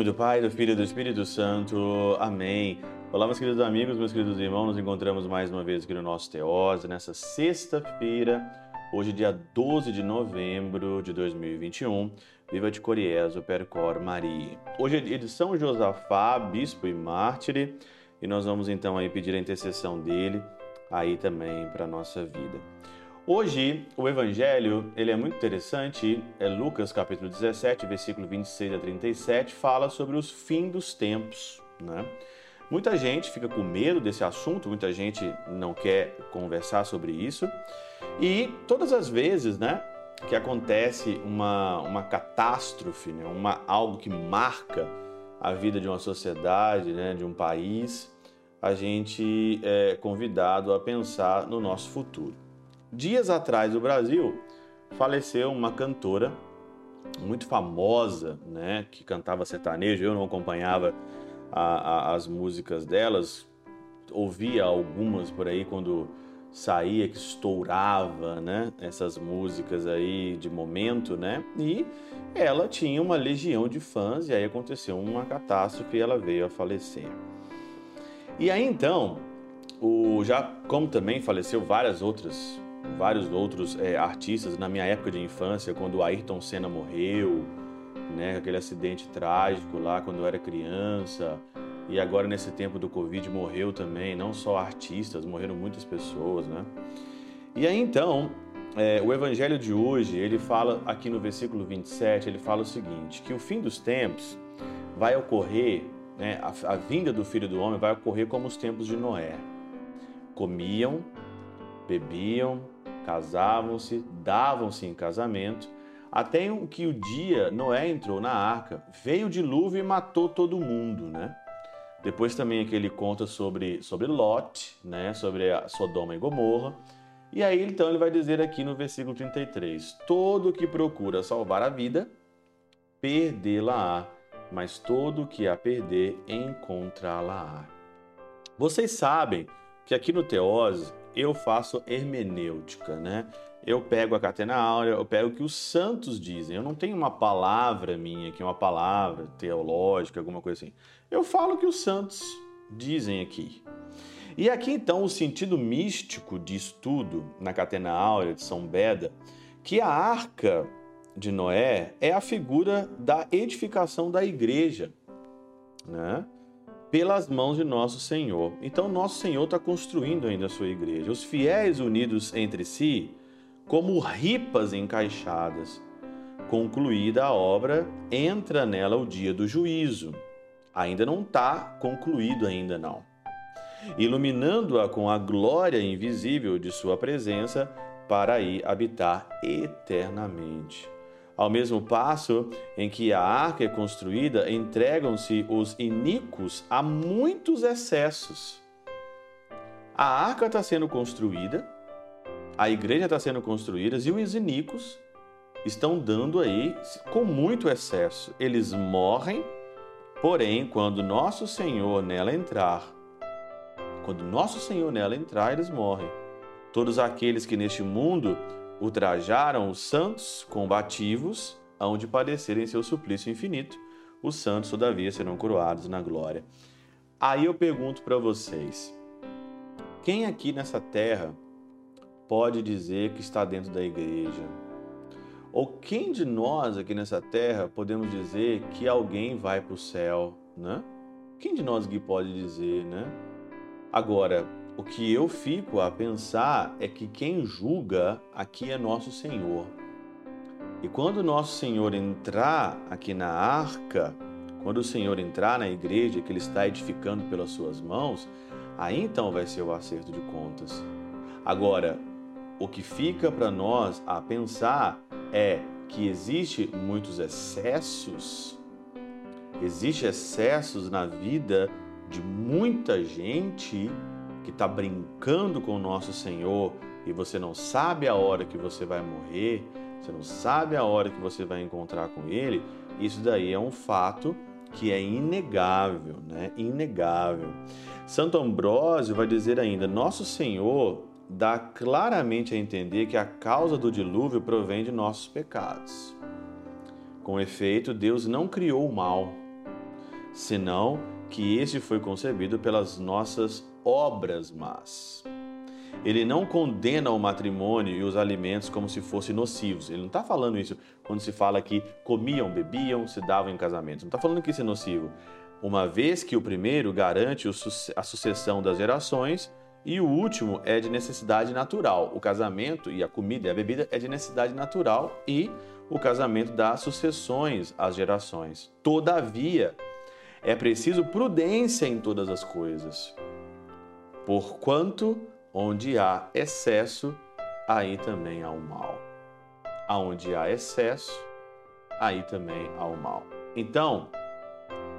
nome do Pai, do Filho e do Espírito Santo. Amém. Olá, meus queridos amigos, meus queridos irmãos, nos encontramos mais uma vez aqui no nosso Teose, nessa sexta-feira, hoje dia 12 de novembro de 2021. Viva de Coriezo, Percor Maria. Hoje é de São Josafá, bispo e mártire, e nós vamos então aí pedir a intercessão dele aí também para nossa vida. Hoje, o evangelho, ele é muito interessante, é Lucas capítulo 17, versículo 26 a 37, fala sobre os fins dos tempos, né? Muita gente fica com medo desse assunto, muita gente não quer conversar sobre isso. E todas as vezes, né, que acontece uma, uma catástrofe, né, uma, algo que marca a vida de uma sociedade, né, de um país, a gente é convidado a pensar no nosso futuro. Dias atrás, no Brasil, faleceu uma cantora muito famosa, né, que cantava sertanejo. Eu não acompanhava a, a, as músicas delas, ouvia algumas por aí quando saía, que estourava, né, essas músicas aí de momento, né, e ela tinha uma legião de fãs e aí aconteceu uma catástrofe e ela veio a falecer. E aí então, o, já como também faleceu várias outras vários outros é, artistas na minha época de infância, quando o Ayrton Senna morreu, né, aquele acidente trágico lá quando eu era criança, e agora nesse tempo do Covid morreu também, não só artistas, morreram muitas pessoas, né? E aí então, é, o evangelho de hoje, ele fala aqui no versículo 27, ele fala o seguinte, que o fim dos tempos vai ocorrer, né, a, a vinda do Filho do Homem vai ocorrer como os tempos de Noé. Comiam, bebiam, casavam-se, davam-se em casamento, até que o dia Noé entrou na arca, veio o dilúvio e matou todo mundo, né? Depois também aqui ele conta sobre, sobre Lot, né? sobre a Sodoma e Gomorra. E aí então ele vai dizer aqui no versículo 33: Todo que procura salvar a vida, perdê-la-á, mas todo que a perder, encontrá-la-á. Vocês sabem que aqui no Teose eu faço hermenêutica, né? Eu pego a catena áurea, eu pego o que os santos dizem. Eu não tenho uma palavra minha, é uma palavra teológica, alguma coisa assim. Eu falo o que os santos dizem aqui. E aqui então o sentido místico de estudo na catena áurea de São Beda, que a arca de Noé é a figura da edificação da igreja, né? Pelas mãos de nosso Senhor. Então, nosso Senhor está construindo ainda a sua igreja. Os fiéis unidos entre si, como ripas encaixadas. Concluída a obra, entra nela o dia do juízo. Ainda não está concluído, ainda não. Iluminando-a com a glória invisível de sua presença, para aí habitar eternamente. Ao mesmo passo em que a arca é construída, entregam-se os iníquos a muitos excessos. A arca está sendo construída, a igreja está sendo construída e os iníquos estão dando aí com muito excesso. Eles morrem, porém, quando nosso Senhor nela entrar, quando nosso Senhor nela entrar, eles morrem. Todos aqueles que neste mundo ultrajaram os santos combativos, aonde padecerem seu suplício infinito. Os santos, todavia, serão coroados na glória. Aí eu pergunto para vocês: quem aqui nessa terra pode dizer que está dentro da igreja? Ou quem de nós aqui nessa terra podemos dizer que alguém vai para o céu, né? Quem de nós aqui pode dizer, né? Agora, o que eu fico a pensar é que quem julga aqui é nosso Senhor. E quando nosso Senhor entrar aqui na arca, quando o Senhor entrar na igreja que Ele está edificando pelas suas mãos, aí então vai ser o acerto de contas. Agora, o que fica para nós a pensar é que existe muitos excessos, existe excessos na vida de muita gente que está brincando com o nosso Senhor e você não sabe a hora que você vai morrer, você não sabe a hora que você vai encontrar com Ele, isso daí é um fato que é inegável, né? Inegável. Santo Ambrósio vai dizer ainda: Nosso Senhor dá claramente a entender que a causa do dilúvio provém de nossos pecados. Com efeito, Deus não criou o mal, senão que este foi concebido pelas nossas obras más. Ele não condena o matrimônio e os alimentos como se fossem nocivos. Ele não está falando isso quando se fala que comiam, bebiam, se davam em casamento. Não está falando que isso é nocivo. Uma vez que o primeiro garante a sucessão das gerações e o último é de necessidade natural. O casamento e a comida e a bebida é de necessidade natural e o casamento dá sucessões às gerações. Todavia, é preciso prudência em todas as coisas, porquanto onde há excesso, aí também há o mal. Aonde há excesso, aí também há o mal. Então,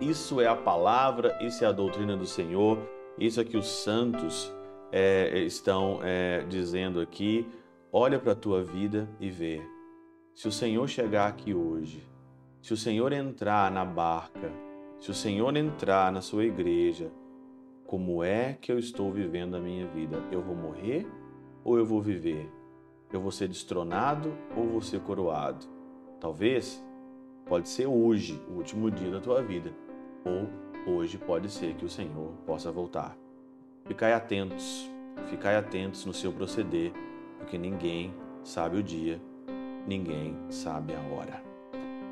isso é a palavra, isso é a doutrina do Senhor, isso é que os santos é, estão é, dizendo aqui. Olha para a tua vida e vê. Se o Senhor chegar aqui hoje, se o Senhor entrar na barca, se o Senhor entrar na sua igreja, como é que eu estou vivendo a minha vida? Eu vou morrer ou eu vou viver? Eu vou ser destronado ou vou ser coroado? Talvez pode ser hoje, o último dia da tua vida, ou hoje pode ser que o Senhor possa voltar. Ficai atentos, ficai atentos no seu proceder, porque ninguém sabe o dia, ninguém sabe a hora.